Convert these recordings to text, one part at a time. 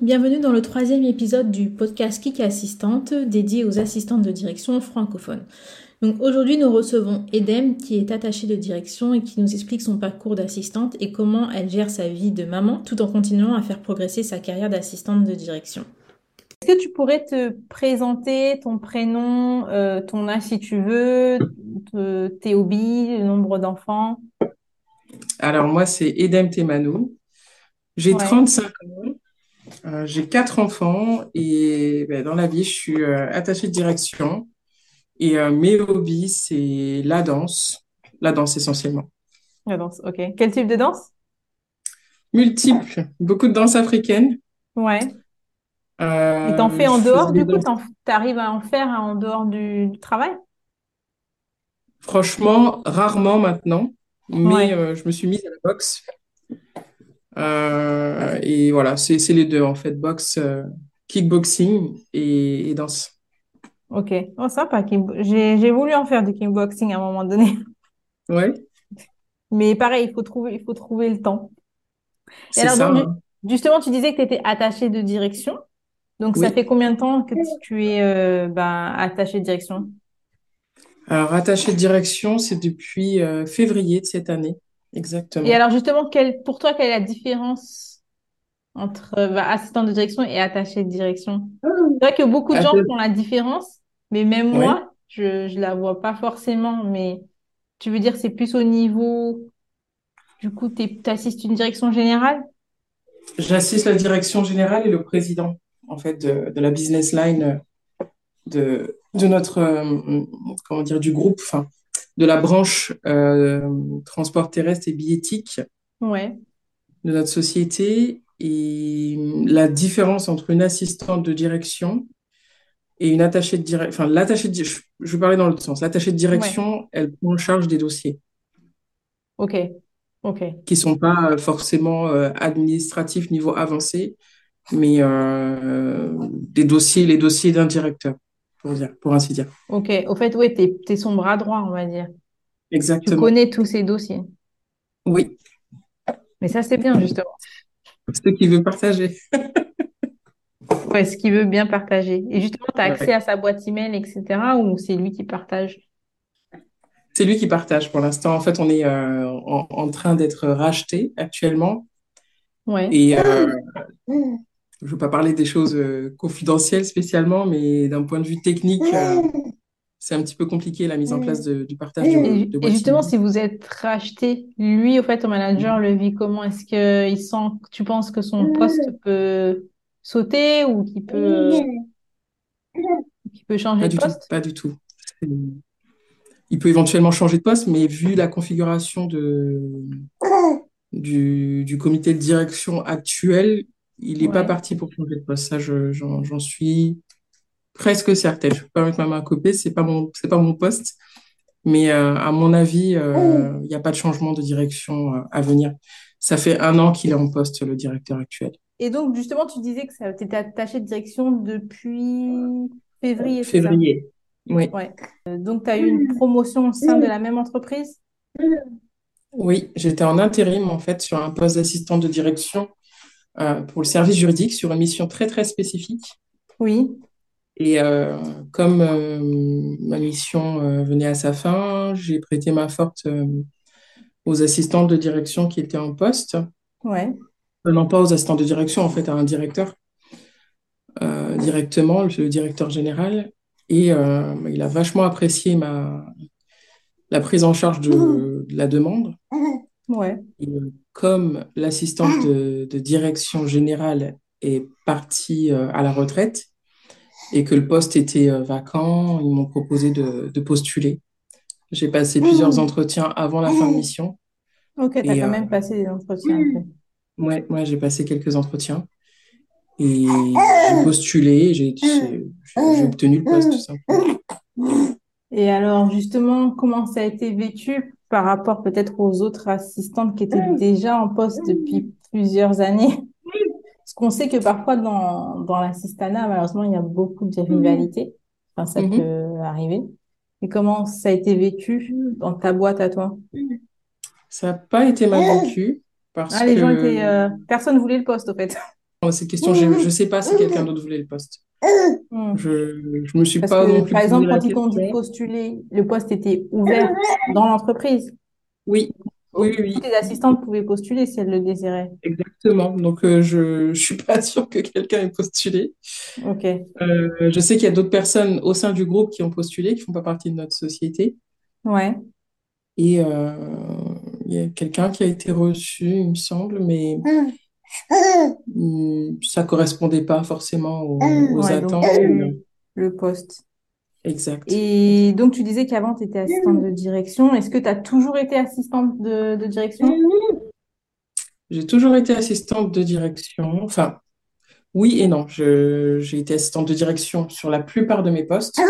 bienvenue dans le troisième épisode du podcast Kik Assistante dédié aux assistantes de direction francophones. Donc aujourd'hui nous recevons Edem qui est attachée de direction et qui nous explique son parcours d'assistante et comment elle gère sa vie de maman tout en continuant à faire progresser sa carrière d'assistante de direction. Est-ce que tu pourrais te présenter ton prénom, euh, ton âge si tu veux, tes hobbies, le nombre d'enfants? Alors moi c'est Edem Temanou, j'ai 35 ans, euh, j'ai quatre enfants et ben, dans la vie je suis euh, attachée de direction. Et euh, mes hobbies, c'est la danse, la danse essentiellement. La danse, ok. Quel type de danse? Multiple, beaucoup de danse africaine. Ouais. Euh, et t'en fais en dehors, du coup, t'arrives à en faire en dehors du, travail? Franchement, rarement maintenant, mais je me suis mise à la boxe. Et voilà, c'est les deux en fait, boxe, kickboxing et danse. Ok, oh, sympa. J'ai voulu en faire du kickboxing à un moment donné. Ouais. Mais pareil, il faut trouver, il faut trouver le temps. Et alors, ça, hein. justement, tu disais que tu étais attachée de direction. Donc, ça fait combien de temps que tu es euh, bah, attachée de direction? Alors, attachée de direction, c'est depuis euh, février de cette année. Exactement. Et alors, justement, quelle, pour toi, quelle est la différence entre bah, assistant de direction et attaché de direction? C'est vrai que beaucoup de gens font la différence, mais même moi, je ne la vois pas forcément. Mais tu veux dire, c'est plus au niveau. Du coup, tu assistes une direction générale? J'assiste la direction générale et le président, en fait, de, de la business line de, de notre, euh, comment dire, du groupe, enfin, de la branche euh, transport terrestre et billettique ouais. de notre société. Et la différence entre une assistante de direction et une attachée de direction, enfin, l'attachée de, je, je vais parler dans l'autre sens. L'attachée de direction, elle prend en charge des dossiers. Ok. Ok. Qui sont pas euh, forcément euh, administratifs niveau avancé, mais euh, des dossiers, les dossiers d'un directeur, pour dire, pour ainsi dire. Ok. Au fait, oui, tu es, son bras droit, on va dire. Exactement. Tu connais tous ces dossiers. Oui. Mais ça, c'est bien, justement. Ce qu'il veut partager. Ouais, ce qu'il veut bien partager. Et justement, tu as accès à sa boîte email, etc. ou c'est lui qui partage? C'est lui qui partage pour l'instant. En fait, on est euh, en, train d'être racheté actuellement. Ouais. Et euh, je ne veux pas parler des choses euh, confidentielles spécialement, mais d'un point de vue technique, c'est un petit peu compliqué la mise en place du partage de, de Et justement, si vous êtes racheté, lui, au fait, au manager le vit comment? Est-ce qu'il sent, tu penses que son poste peut sauter ou qui peut, qui peut changer pas de du poste? tout, Pas du tout. Il peut éventuellement changer de poste, mais vu la configuration de, du, du comité de direction actuel, il n'est pas parti pour changer de poste. Ça, j'en suis presque certaine. Je ne peux pas mettre ma main à copier, ce n'est pas, mon, pas mon poste. Mais euh, à mon avis, euh, il n'y a pas de changement de direction euh, à venir. Ça fait un an qu'il est en poste, le directeur actuel. Et donc, justement, tu disais que tu étais attaché de direction depuis février. Février, oui. Ouais. Donc, tu as eu une promotion au sein de la même entreprise? Oui, j'étais en intérim, en fait, sur un poste d'assistant de direction pour le service juridique, sur une mission très, très spécifique. Oui. Et euh, comme ma mission venait à sa fin, j'ai prêté ma forte aux assistantes de direction qui étaient en poste. Ouais non pas aux assistants de direction, en fait, à un directeur euh, directement, le directeur général. Et euh, il a vachement apprécié ma, la prise en charge de, la demande. Ouais. Euh, comme l'assistante de, direction générale est partie à la retraite et que le poste était vacant, ils m'ont proposé de, postuler. J'ai passé plusieurs entretiens avant la fin de mission. Ok, tu as quand même passé des entretiens. Ouais, moi j'ai passé quelques entretiens et j'ai postulé, j'ai obtenu le poste tout simplement. Et alors justement, comment ça a été vécu par rapport peut-être aux autres assistantes qui étaient déjà en poste depuis plusieurs années Parce qu'on sait que parfois dans, dans l'assistanat, malheureusement, il y a beaucoup de rivalités. Enfin, ça peut arriver. Et comment ça a été vécu dans ta boîte à toi? Ça n'a pas été mal vécu. ah, les gens étaient. Euh, personne voulait le poste, au fait. à cette question. Je ne sais pas si quelqu'un d'autre voulait le poste. Hmm. Je ne me suis pas non plus Par exemple, quand ils t'ont dit postuler, le poste était ouvert dans l'entreprise. Oui. Oui, oui. Toutes les assistantes pouvaient postuler si elles le désiraient. Exactement. Donc, euh, je ne suis pas sûre que quelqu'un ait postulé. OK. Euh, je sais qu'il y a d'autres personnes au sein du groupe qui ont postulé, qui ne font pas partie de notre société. Ouais. Et euh, il y a quelqu'un qui a été reçu, il me semble, mais hmm, ça ne correspondait pas forcément aux, attentes. le poste. Exact. Et donc, tu disais qu'avant, tu étais assistante de direction. Est-ce que tu as toujours été assistante de, direction? J'ai toujours été assistante de direction. Enfin, oui et non. J'ai été assistante de direction sur la plupart de mes postes.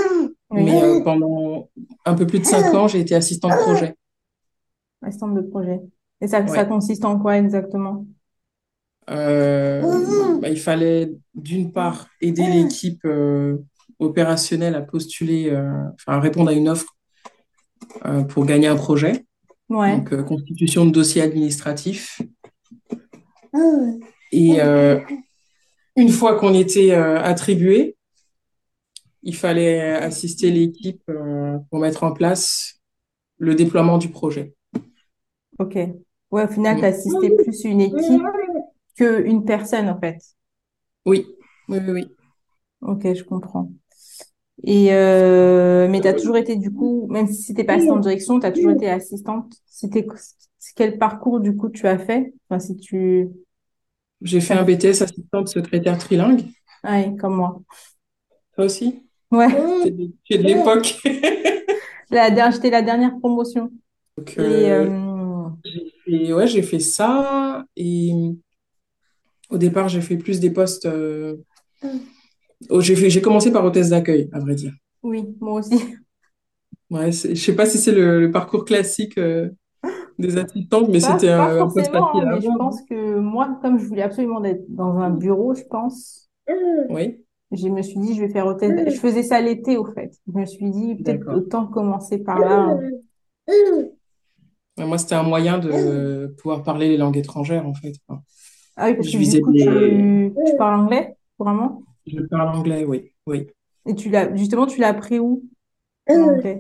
Mais euh, pendant un peu plus de cinq ans, j'ai été assistante de projet. Assistante de projet. Et ça, ça consiste en quoi exactement? Euh, bah, Il fallait d'une part aider l'équipe euh, opérationnel à postuler, euh, enfin à répondre à une offre euh, pour gagner un projet. Donc, euh, constitution de dossier administratif. Et une fois qu'on était attribué, il fallait assister l'équipe pour mettre en place le déploiement du projet. Ok. Ouais, au final, tu assisté plus une équipe qu'une personne, en fait. Oui, oui, oui. oui. Ok, je comprends. Et euh, mais tu as toujours été du coup, même si c'était pas assistante de direction, tu as toujours été assistante. C'était quel parcours du coup tu as fait? Enfin, si tu J'ai fait un BTS assistante secrétaire trilingue. Oui, comme moi. Toi aussi? Ouais. Es de l'époque. la, J'étais la dernière promotion. Donc, euh, euh... ouais, j'ai fait ça. Et au départ, j'ai fait plus des postes euh, Oh, j'ai commencé par hôtesse d'accueil, à vrai dire. Oui, moi aussi. Ouais, je sais pas si c'est le, parcours classique euh, des assistantes, mais c'était un forcément, mais je pense que moi, comme je voulais absolument être dans un bureau, je pense. Oui. Je me suis dit, je vais faire hôtesse. Je faisais ça l'été, au fait. Je me suis dit, peut-être autant commencer par là. Moi, c'était un moyen de pouvoir parler les langues étrangères, en fait. Ah oui, parce que du coup, tu, tu parles anglais, vraiment je parle anglais, oui. oui. Et tu l'as, justement, tu l'as appris où? Euh.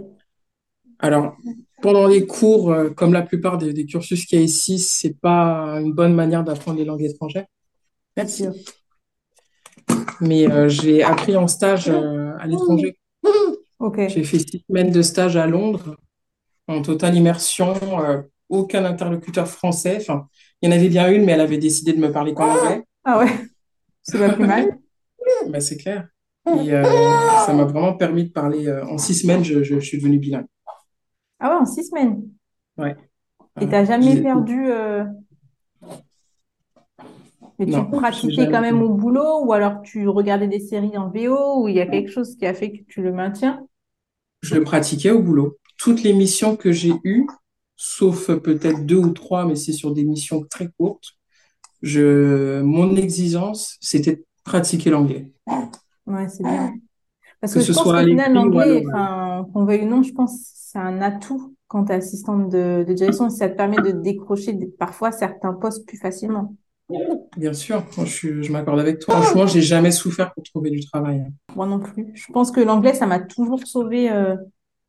Alors, pendant les cours, euh, comme la plupart des, cursus qu'il y a ici, c'est pas une bonne manière d'apprendre les langues étrangères. Merci. Mais euh, j'ai appris en stage à l'étranger. J'ai fait six semaines de stage à Londres, en totale immersion, aucun interlocuteur français. Enfin, il y en avait bien une, mais elle avait décidé de me parler qu'en anglais. Ah ouais, c'est pas plus mal. Bah, c'est clair. Et euh, ça m'a vraiment permis de parler. Euh, en six semaines, je, suis devenue bilingue. Ah ouais, en six semaines. Ouais. Et tu n'as jamais perdu. Euh, mais tu pratiquais quand même au boulot ou alors tu regardais des séries en VO ou il y a quelque chose qui a fait que tu le maintiens? Je le pratiquais au boulot. Toutes les missions que j'ai eues, sauf peut-être deux ou trois, mais c'est sur des missions très courtes, je... mon exigence, c'était pratiquer l'anglais. Ouais, c'est bien. Parce que, je pense l'anglais, qu'on veuille ou non, je pense que c'est un atout quand tu es assistante de, direction ça te permet de décrocher parfois certains postes plus facilement. Bien sûr, je, je m'accorde avec toi. Franchement, j'ai jamais souffert pour trouver du travail. Moi non plus. Je pense que l'anglais, ça m'a toujours sauvé. Euh,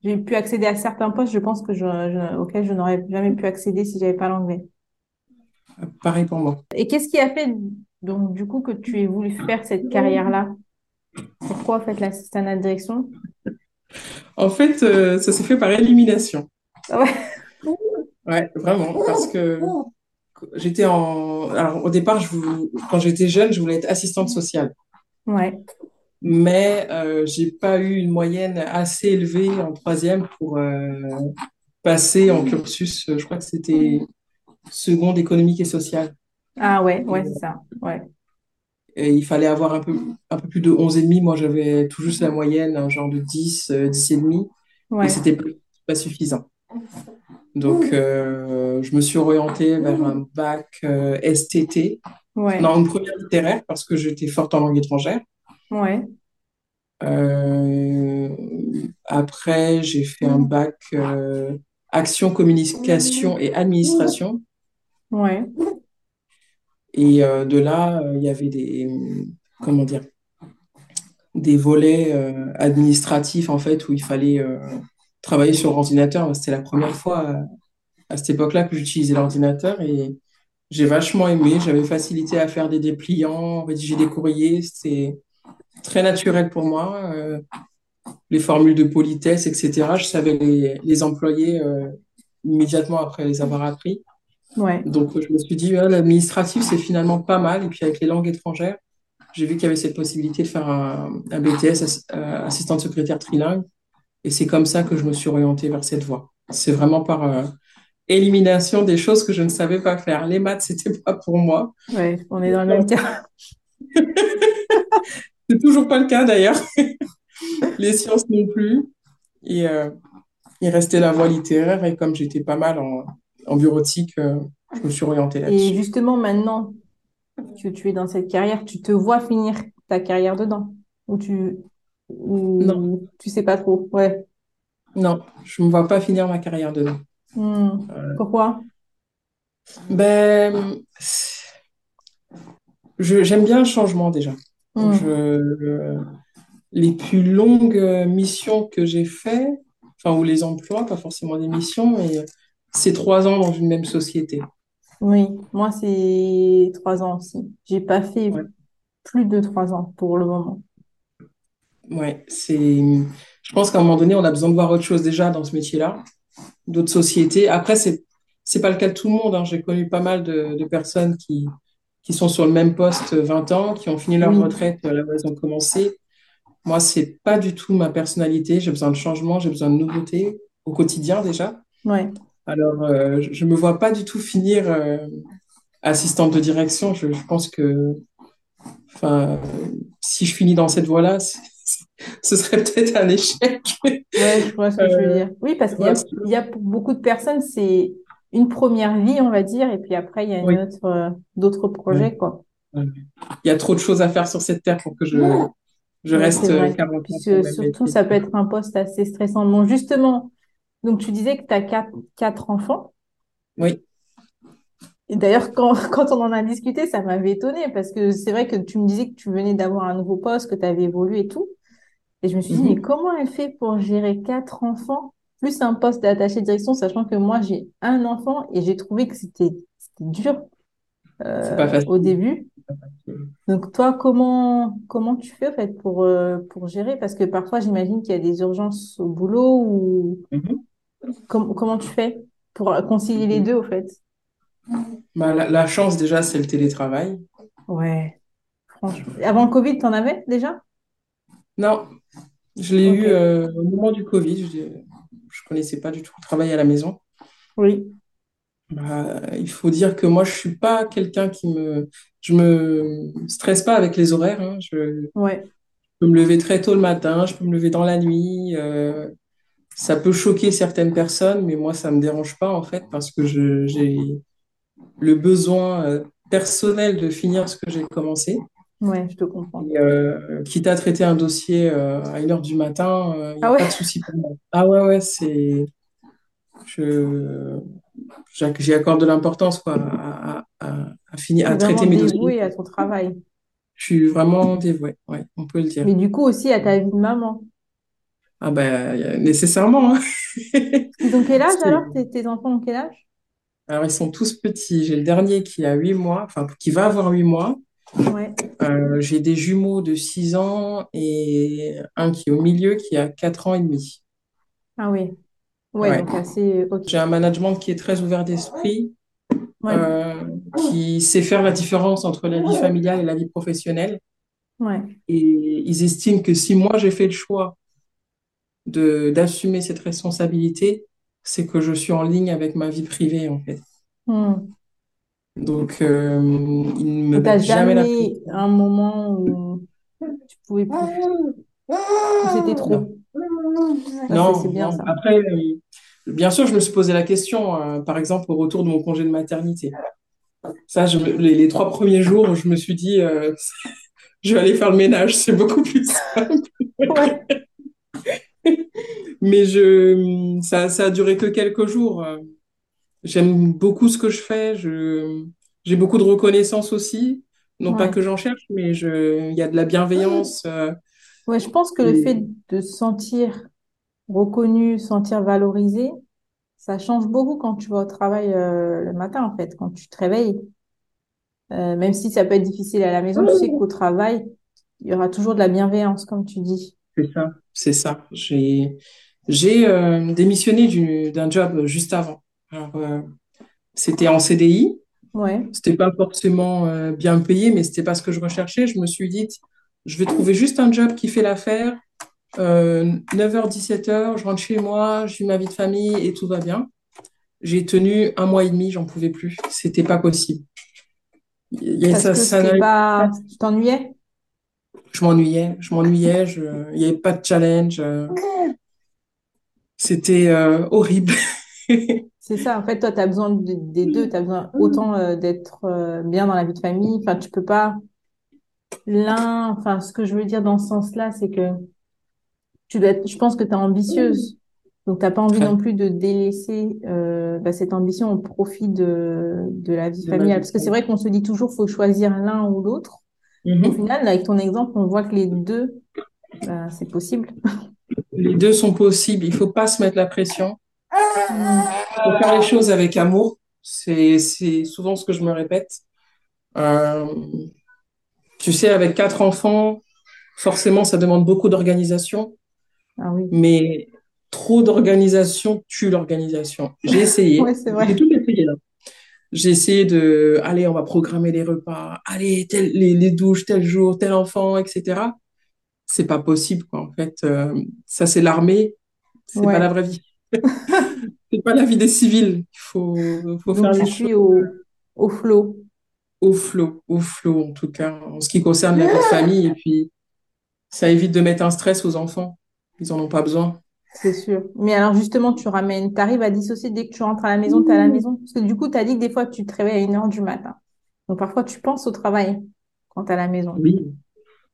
j'ai pu accéder à certains postes, je pense que je, auxquels je n'aurais jamais pu accéder si j'avais pas l'anglais. Pareil pour moi. Et qu'est-ce qui a fait donc, du coup, que tu aies voulu faire cette carrière-là? Pourquoi, en fait, l'assistant à la direction? En fait, euh, ça s'est fait par élimination. Ouais Ouais, vraiment, parce que j'étais en... Alors, au départ, je quand j'étais jeune, je voulais être assistante sociale. Ouais. Mais euh, j'ai pas eu une moyenne assez élevée en troisième pour euh, passer en cursus, je crois que c'était seconde économique et sociale. Ah ouais, ouais, c'est ça. Ouais. Et il fallait avoir un peu, un peu plus de 11,5. Moi, j'avais tout juste la moyenne, un genre de 10, 10,5. Ouais. Et c'était pas suffisant. Donc, euh, je me suis orientée vers un bac euh, STT. Ouais. Non, une première littéraire parce que j'étais forte en langue étrangère. Ouais. Euh, après, j'ai fait un bac action, communication et administration. Ouais. Et de là, il y avait des, comment dire, des volets administratifs, en fait, où il fallait travailler sur l'ordinateur. C'était la première fois à cette époque-là que j'utilisais l'ordinateur et j'ai vachement aimé. J'avais facilité à faire des dépliants, rédiger des courriers. C'était très naturel pour moi. Euh, les formules de politesse, etc. Je savais les, employer euh, immédiatement après les avoir appris. Ouais. Donc, je me suis dit, l'administratif, c'est finalement pas mal. Et puis, avec les langues étrangères, j'ai vu qu'il y avait cette possibilité de faire un, BTS, euh, assistante secrétaire trilingue. Et c'est comme ça que je me suis orientée vers cette voie. C'est vraiment par élimination des choses que je ne savais pas faire. Les maths, c'était pas pour moi. Oui, on est dans le même cas. c'est toujours pas le cas d'ailleurs. Les sciences non plus. Et euh, il restait la voie littéraire et comme j'étais pas mal en, en bureautique, euh, je me suis orientée là-dessus. Et justement, maintenant que tu es dans cette carrière, tu te vois finir ta carrière dedans? Ou tu ou non. tu sais pas trop? Ouais. Non, je me vois pas finir ma carrière dedans. Hmm. Pourquoi? Ben, j'aime bien le changement déjà. Je, les plus longues missions que j'ai fait, enfin, ou les emplois, pas forcément des missions, mais c'est trois ans dans une même société. Oui, moi, c'est trois ans aussi. J'ai pas fait plus de trois ans pour le moment. Ouais, c'est. Je pense qu'à un moment donné, on a besoin de voir autre chose déjà dans ce métier-là d'autres sociétés. Après, c'est c'est pas le cas de tout le monde. Hein. J'ai connu pas mal de, personnes qui, qui sont sur le même poste 20 ans, qui ont fini leur retraite là où elles ont commencé. Moi, c'est pas du tout ma personnalité. J'ai besoin de changement, j'ai besoin de nouveautés au quotidien déjà. Ouais. Alors, euh, je ne me vois pas du tout finir euh, assistante de direction. Je, je pense que, enfin, si je finis dans cette voie-là, ce serait peut-être un échec. Ouais, je vois ce que tu veux dire. Oui, parce qu'il y, a pour beaucoup de personnes, c'est une première vie, on va dire, et puis après, il y a euh, d'autres projets, quoi. Il y a trop de choses à faire sur cette terre pour que je, je reste 40 Surtout, ça peut être un poste assez stressant. Bon, justement, donc tu disais que tu as quatre, quatre enfants. Oui. Et d'ailleurs, quand, quand on en a discuté, ça m'avait étonné parce que c'est vrai que tu me disais que tu venais d'avoir un nouveau poste, que tu avais évolué et tout. Et je me suis dit, mais mhm. comment elle fait pour gérer quatre enfants, plus un poste d'attaché de direction, sachant que moi, j'ai un enfant et j'ai trouvé que c'était dur euh, au début. Donc, toi, comment, comment tu fais, en fait, pour, euh, pour gérer? Parce que parfois, j'imagine qu'il y a des urgences au boulot ou mhm. comment tu fais pour concilier les deux, au fait? Bah, la, la chance, déjà, c'est le télétravail. Ouais, franchement. Avant le Covid, tu en avais déjà? Non, je l'ai eu euh, au moment du Covid. Connaissais pas du tout le travail à la maison. Oui. Bah, il faut dire que moi, je ne suis pas quelqu'un qui me... Je me stresse pas avec les horaires. Hein. Je... Ouais. peux me lever très tôt le matin, je peux me lever dans la nuit. Euh, ça peut choquer certaines personnes, mais moi, ça ne me dérange pas, en fait, parce que j'ai le besoin euh, personnel de finir ce que j'ai commencé. Ouais, je te comprends. Euh, quitte à traiter un dossier euh, à 1h du matin, il euh, n'y a ah pas de souci pour moi. Ah ouais, ouais, c'est. Je... J'y accorde de l'importance quoi, à, à, finir, à traiter mes dossiers. Oui, à ton travail. Je suis vraiment dévouée, ouais, on peut le dire. Mais du coup aussi à ta vie de maman. Ah ben, nécessairement. Hein. Ils ont quel âge alors tes, tes enfants ont quel âge? Alors ils sont tous petits. J'ai le dernier qui a 8 mois, enfin qui va avoir 8 mois. Euh, j'ai des jumeaux de 6 ans et un qui est au milieu qui a 4 ans et demi. Ah oui. Ouais, donc assez. J'ai un management qui est très ouvert d'esprit, euh, qui sait faire la différence entre la vie familiale et la vie professionnelle. Ouais. Et ils estiment que si moi j'ai fait le choix de d'assumer cette responsabilité, c'est que je suis en ligne avec ma vie privée en fait. Hmm. Donc, euh, il ne me met jamais, jamais un moment où tu pouvais plus. C'était trop. Non, c'est bien ça. Après, euh, bien sûr, je me suis posé la question, euh, par exemple, au retour de mon congé de maternité. Ça, je, les, trois premiers jours, je me suis dit, je vais aller faire le ménage, c'est beaucoup plus simple. Mais je, ça, ça a duré que quelques jours. J'aime beaucoup ce que je fais. Je, j'ai beaucoup de reconnaissance aussi. Non pas que j'en cherche, mais je, il y a de la bienveillance. Euh, ouais, je pense que le fait de se sentir reconnu, sentir valorisé, ça change beaucoup quand tu vas au travail euh, le matin, en fait, quand tu te réveilles. Euh, même si ça peut être difficile à la maison, tu sais qu'au travail, il y aura toujours de la bienveillance, comme tu dis. C'est ça, c'est ça. J'ai j'ai euh, démissionné d'un job juste avant. Euh, c'était en CDI. Ouais. C'était pas forcément euh, bien payé, mais c'était pas ce que je recherchais. Je me suis dit, je vais trouver juste un job qui fait l'affaire. 9h, 17h, je rentre chez moi, j'ai ma vie de famille et tout va bien. J'ai tenu un mois et demi, j'en pouvais plus. C'était pas possible. Parce ça, que ça pas... Tu t'ennuyais? Je m'ennuyais, je m'ennuyais, je... il n'y avait pas de challenge. C'était euh, horrible. c'est ça, en fait, toi, tu as besoin des deux. Tu as besoin autant euh, d'être euh, bien dans la vie de famille. Enfin, tu peux pas. L'un, enfin, ce que je veux dire dans ce sens-là, c'est que tu dois être, je pense que tu es ambitieuse. Donc, tu n'as pas envie non plus de délaisser bah, cette ambition au profit de, de la vie familiale. Parce que c'est vrai qu'on se dit toujours, faut choisir l'un ou l'autre. Mm-hmm. Au final, avec ton exemple, on voit que les deux, bah, c'est possible. Les deux sont possibles. Il ne faut pas se mettre la pression. Il faut faire les choses avec amour. C'est souvent ce que je me répète. Euh, tu sais, avec quatre enfants, forcément, ça demande beaucoup d'organisation. Ah oui. Mais trop d'organisation tue l'organisation. J'ai essayé. J'ai tout essayé là. J'ai essayé de, allez, on va programmer les repas, allez, les, les douches tel jour, tel enfant, etc c'est pas possible, quoi. En fait, euh, ça, c'est l'armée, c'est pas la vraie vie. C'est pas la vie des civils. Il faut, faut faire les choses. Au, au flot. Au flot, au flot, en tout cas, en ce qui concerne la vie de famille. Et puis, ça évite de mettre un stress aux enfants. Ils en ont pas besoin. C'est sûr. Mais alors, justement, tu ramènes, tu arrives à dissocier dès que tu rentres à la maison, tu es à la maison. Parce que du coup, tu as dit que des fois, tu te réveilles à une heure du matin. Donc, parfois, tu penses au travail quand tu es à la maison. Oui.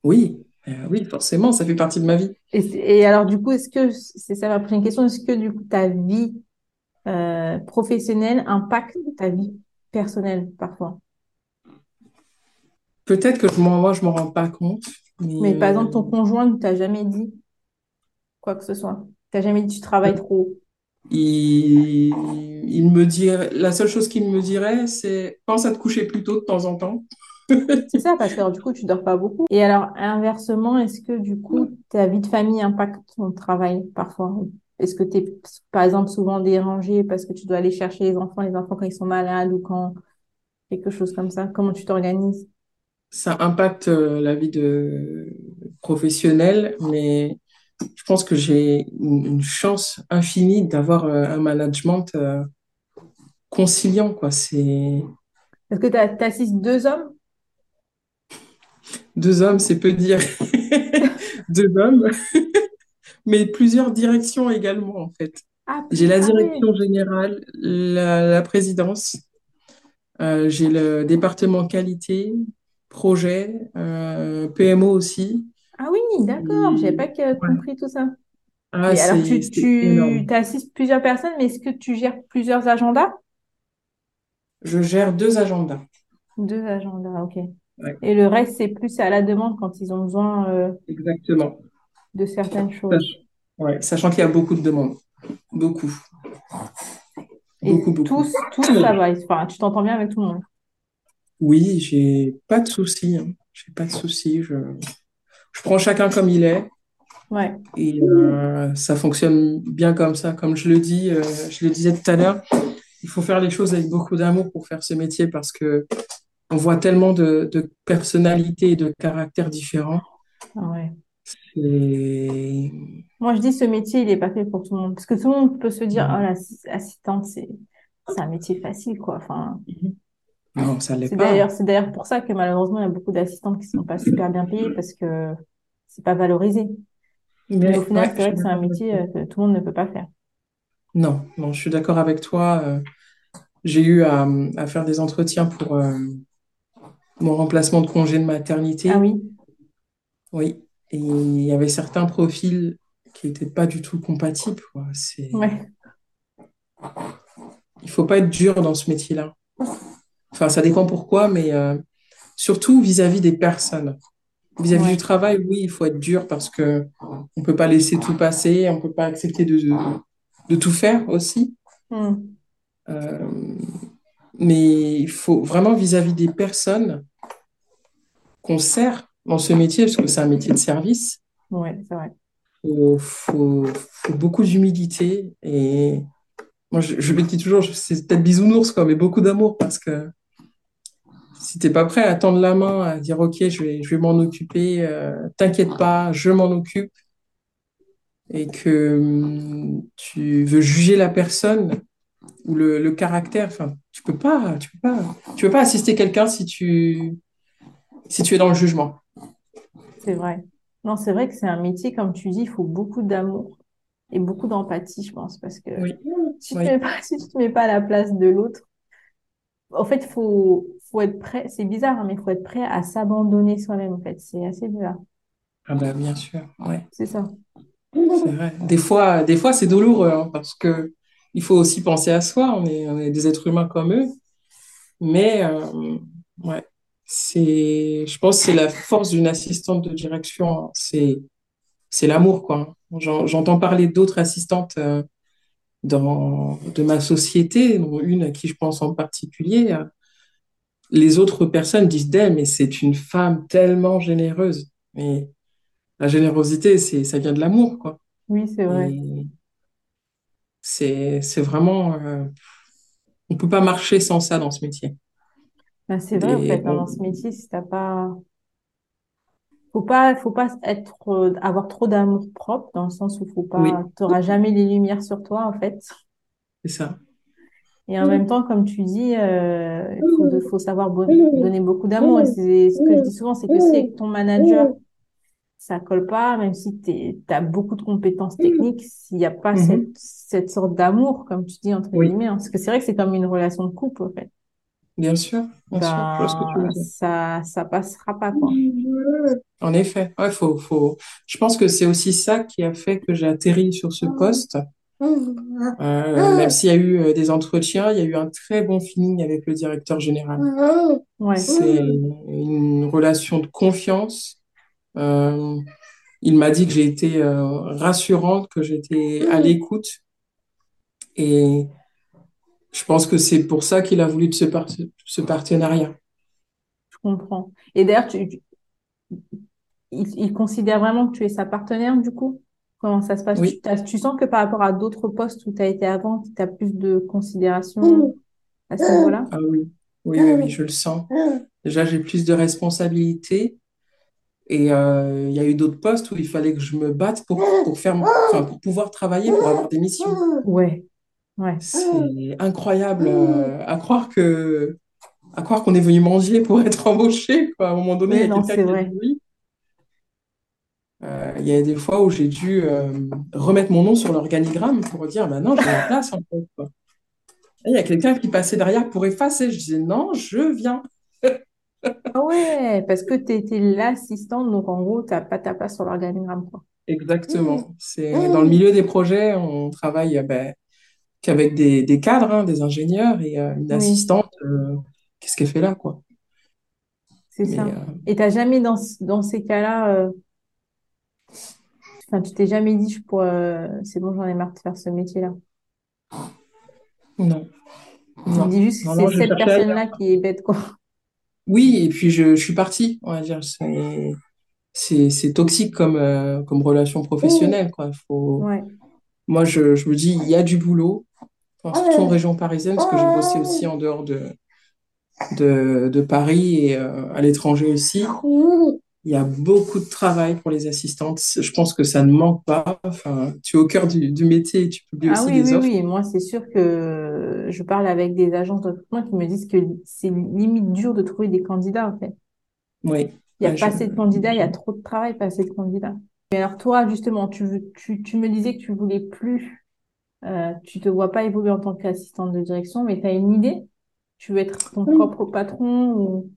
Oui, euh, oui, forcément, ça fait partie de ma vie. Et, alors, du coup, est-ce que, c'est ça m'a une question, est-ce que du coup, ta vie euh, professionnelle impacte ta vie personnelle parfois? Peut-être que moi, je ne m'en rends pas compte. Mais, par exemple, ton euh, conjoint ne t'a jamais dit quoi que ce soit? Tu n'as jamais dit tu travailles trop? Il, il me dirait, la seule chose qu'il me dirait, c'est pense à te coucher plus tôt de temps en temps. C'est ça, parce que du coup, tu dors pas beaucoup. Et alors, inversement, est-ce que du coup, ta vie de famille impacte ton travail parfois? Est-ce que tu es, par exemple, souvent dérangé parce que tu dois aller chercher les enfants, les enfants quand ils sont malades ou quand quelque chose comme ça? Comment tu t'organises? Ça impacte euh, la vie de professionnelle, mais je pense que j'ai une chance infinie d'avoir euh, un management euh, conciliant, quoi. C'est... Est-ce que tu assistes deux hommes? Deux hommes, c'est peu dire. Deux hommes. Mais plusieurs directions également, en fait. Ah, j'ai la direction générale, la, présidence, euh, j'ai le département qualité, projet, euh, PMO aussi. Ah oui, d'accord, je n'avais pas compris tout ça. Ah, alors, tu, tu assistes plusieurs personnes, mais est-ce que tu gères plusieurs agendas? Je gère deux agendas. Deux agendas, ok. Et le reste, c'est plus à la demande quand ils ont besoin euh, Exactement. de certaines choses. ouais, sachant qu'il y a beaucoup de demandes. Beaucoup. Et beaucoup, beaucoup. Tous, tous, ça va. Enfin, tu t'entends bien avec tout le monde. Oui, j'ai pas de soucis. Hein. J'ai pas de soucis. Je... je prends chacun comme il est. Ouais. Et euh, ça fonctionne bien comme ça. Comme je le dis, euh, je le disais tout à l'heure, il faut faire les choses avec beaucoup d'amour pour faire ce métier parce que on voit tellement de, personnalités et de caractères différents. Ah ouais. Moi, je dis ce métier, il n'est pas fait pour tout le monde. Parce que tout le monde peut se dire, oh, l'assistante, c'est un métier facile, quoi. Enfin, non, ça l'est pas. C'est d'ailleurs pour ça que malheureusement, il y a beaucoup d'assistantes qui ne sont pas super bien payées parce que c'est pas valorisé. Mais, au final, c'est vrai que c'est un métier euh, que tout le monde ne peut pas faire. Non, non, je suis d'accord avec toi. Euh, j'ai eu à, faire des entretiens pour, euh, mon remplacement de congé de maternité. Ah oui. Oui. Et il y avait certains profils qui n'étaient pas du tout compatibles. Ouais. Il faut pas être dur dans ce métier-là. Enfin, ça dépend pourquoi, mais surtout vis-à-vis des personnes. Vis-à-vis du travail, oui, il faut être dur parce que on peut pas laisser tout passer, on peut pas accepter de, de, tout faire aussi. Hmm. Euh, mais il faut vraiment vis-à-vis des personnes qu'on sert dans ce métier, parce que c'est un métier de service. Oui, c'est vrai. Il faut, beaucoup d'humilité et moi, je, je, le dis toujours, c'est peut-être bisounours, quoi, mais beaucoup d'amour parce que si tu n'es pas prêt à tendre la main, à dire OK, je vais, je vais m'en occuper, euh, t'inquiète pas, je m'en occupe, et que hum, tu veux juger la personne ou le, le caractère, enfin, tu peux pas, tu peux pas, tu peux pas assister quelqu'un si tu, si tu es dans le jugement. C'est vrai. Non, c'est vrai que c'est un métier, comme tu dis, il faut beaucoup d'amour et beaucoup d'empathie, je pense, parce que si tu ne si te mets pas à la place de l'autre, en fait, il faut, faut être prêt, c'est bizarre, hein, mais il faut être prêt à s'abandonner soi-même, en fait. C'est assez bizarre. Ah bah, bien sûr, ouais. C'est ça. C'est vrai. Des fois, des fois c'est douloureux, hein, parce que il faut aussi penser à soi. On est, on est des êtres humains comme eux. Mais, euh, ouais, c'est, je pense que c'est la force d'une assistante de direction. Hein. C'est, c'est l'amour, quoi. J'entends parler d'autres assistantes euh, dans, de ma société, une à qui je pense en particulier, euh, les autres personnes disent d'elle, mais c'est une femme tellement généreuse. Mais la générosité, c'est, ça vient de l'amour, quoi. Oui, c'est vrai. C'est vraiment. Euh, on peut pas marcher sans ça dans ce métier. Ben, c'est vrai, en fait, hein, dans ce métier, si t'as pas. Faut pas, faut pas être, euh, avoir trop d'amour propre, dans le sens où faut pas, oui. t'auras jamais les lumières sur toi, en fait. C'est ça. Et en même temps, comme tu dis, euh, il faut, savoir donner beaucoup d'amour. Et c'est ce que je dis souvent, c'est que si avec ton manager, ça colle pas, même si tu as beaucoup de compétences techniques, s'il n'y a pas mm-hmm. cette, cette, sorte d'amour, comme tu dis, entre guillemets, hein. parce que c'est vrai que c'est comme une relation de couple, en fait. Bien sûr, bien sûr, ce que tu veux dire. Ça, ça passera pas, quoi. En effet, ouais, faut, faut... je pense que c'est aussi ça qui a fait que j'ai atterri sur ce poste euh, même s'il y a eu euh, des entretiens, il y a eu un très bon feeling avec le directeur général. C'est une relation de confiance. Euh, il m'a dit que j'ai été rassurante, que j'étais à l'écoute. Et je pense que c'est pour ça qu'il a voulu de ce, ce partenariat. Je comprends. Et d'ailleurs, tu, il considère vraiment que tu es sa partenaire, du coup? Comment ça se passe? Tu, sens que par rapport à d'autres postes où tu as été avant, tu as plus de considération mmh. à ce niveau-là? Ah oui. Oui, oui, je le sens. Déjà, j'ai plus de responsabilités. Et euh, il y a eu d'autres postes où il fallait que je me batte pour, pour, faire, pour pouvoir travailler, pour avoir des missions. Ouais. ouais. C'est incroyable euh, à croire que à croire qu'on est venu manger pour être embauché. Quoi. À un moment donné, il y a quelqu'un qui. Euh, il y a des fois où j'ai dû euh, remettre mon nom sur l'organigramme pour dire bah non, j'ai la place en fait. Il y a quelqu'un qui passait derrière pour effacer. Je disais non, je viens. Ah ouais, parce que tu étais l'assistante, donc en gros, tu n'as pas ta place sur l'organigramme. Exactement. C'est dans le milieu des projets, on travaille ben, qu'avec des, des, cadres, hein, des ingénieurs et euh, une assistante. Qu'est-ce qu'elle fait là, quoi? C'est ça. Et tu n'as jamais dans, dans ces cas-là Enfin, tu t'es jamais dit, je pourrais... c'est bon, j'en ai marre de faire ce métier-là. Non. Tu dis juste que c'est cette personne-là qui est bête, quoi. Oui, et puis je, je suis partie, on va dire. C'est toxique comme, euh, comme relation professionnelle, quoi. Faut... Moi, je, je me dis, il y a du boulot, surtout en région parisienne, parce que j'ai bossé aussi en dehors de, de, de Paris et euh, à l'étranger aussi. Il y a beaucoup de travail pour les assistantes. Je pense que ça ne manque pas. Enfin, tu es au cœur du, du métier et tu publies ah aussi oui, des oui, offres. Oui, moi, c'est sûr que je parle avec des agences de recrutement qui me disent que c'est limite dur de trouver des candidats, en fait. Oui. Il n'y a pas assez de candidats, il y a trop de travail, pas assez de candidats. Mais alors, toi, justement, tu, tu, tu me disais que tu voulais plus, euh, tu te vois pas évoluer en tant qu'assistante de direction, mais tu as une idée? Tu veux être ton propre patron ou...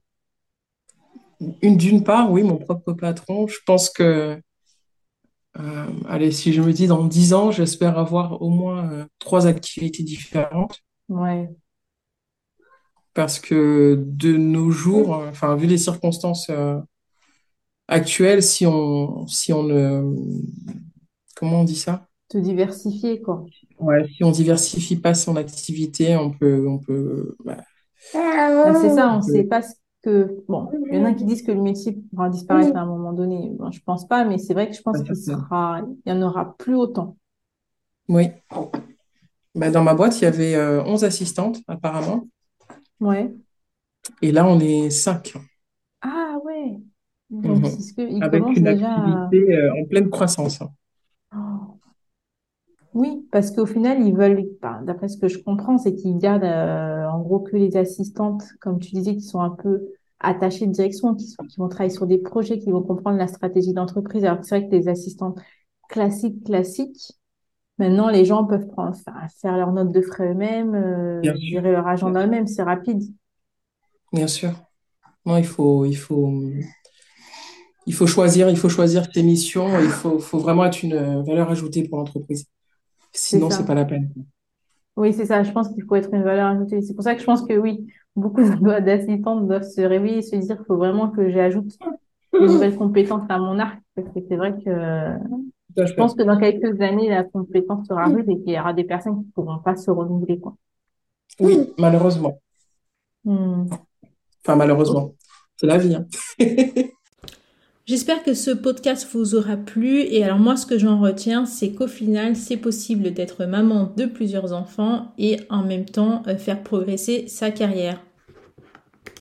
Une d'une part, oui, mon propre patron. Je pense que, euh, allez, si je me dis dans dix ans, j'espère avoir au moins euh, trois activités différentes. Ouais. parce que de nos jours, enfin, vu les circonstances actuelles, si on, si on ne, comment on dit ça? Te diversifier, quoi. Ouais, si on diversifie pas son activité, on peut, on peut, bah, bah, c'est ça, on ne sait pas ce que, bon, il y en a qui disent que le métier pourra disparaître à un moment donné. Bon, je pense pas, mais c'est vrai que je pense qu'il sera, il y en aura plus autant. Oui. Bah, dans ma boîte, il y avait 11 euh, assistantes, apparemment. Ouais. Et là, on est 5. Ah ouais. Donc, mhm. ce que, Avec une activité euh, en pleine croissance. Oh. Oui, parce qu'au final, ils veulent, d'après ce que je comprends, c'est qu'ils gardent euh, en gros que les assistantes, comme tu disais, qui sont un peu attachées de direction, qui, sont, qui vont travailler sur des projets, qui vont comprendre la stratégie d'entreprise. Alors c'est vrai que les assistantes classiques, classiques, maintenant les gens peuvent prendre, faire leurs notes de frais eux-mêmes, euh, gérer leur agenda eux-mêmes, c'est rapide. Bien sûr. Non, il faut, il faut, il faut choisir, il faut choisir ses missions, il faut, faut vraiment être une valeur ajoutée pour l'entreprise. Sinon, c'est pas la peine. Oui, c'est ça. Je pense qu'il faut être une valeur ajoutée. C'est pour ça que je pense que oui, beaucoup d'assistantes doivent se réveiller et se dire qu'il faut vraiment que j'ajoute de nouvelles compétences à mon arc. Parce que c'est vrai que je pense que dans quelques années, la compétence sera rude et qu'il y aura des personnes qui ne pourront pas se renouveler. Quoi. Oui, malheureusement. Hmm. Enfin, malheureusement. C'est la vie. Hein. J'espère que ce podcast vous aura plu et alors moi ce que j'en retiens c'est qu'au final c'est possible d'être maman de plusieurs enfants et en même temps euh, faire progresser sa carrière.